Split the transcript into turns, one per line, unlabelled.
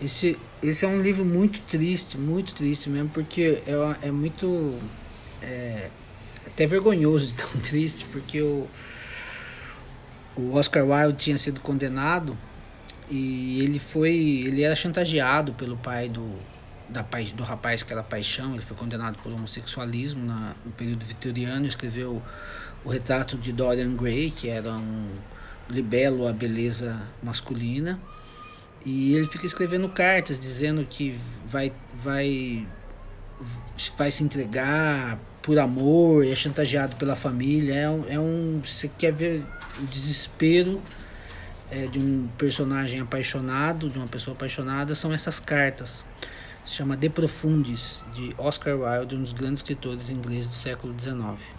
Esse, esse é um livro muito triste, muito triste mesmo, porque é, é muito. É, até vergonhoso de tão triste, porque o, o Oscar Wilde tinha sido condenado e ele foi. ele era chantageado pelo pai do, da, do rapaz que era paixão, ele foi condenado por homossexualismo na, no período vitoriano, escreveu o retrato de Dorian Gray, que era um libelo à beleza masculina. E ele fica escrevendo cartas dizendo que vai, vai, vai se entregar por amor, é chantageado pela família. É um, é um você quer ver o desespero é, de um personagem apaixonado, de uma pessoa apaixonada, são essas cartas. Se chama De Profundis, de Oscar Wilde, um dos grandes escritores ingleses do século XIX.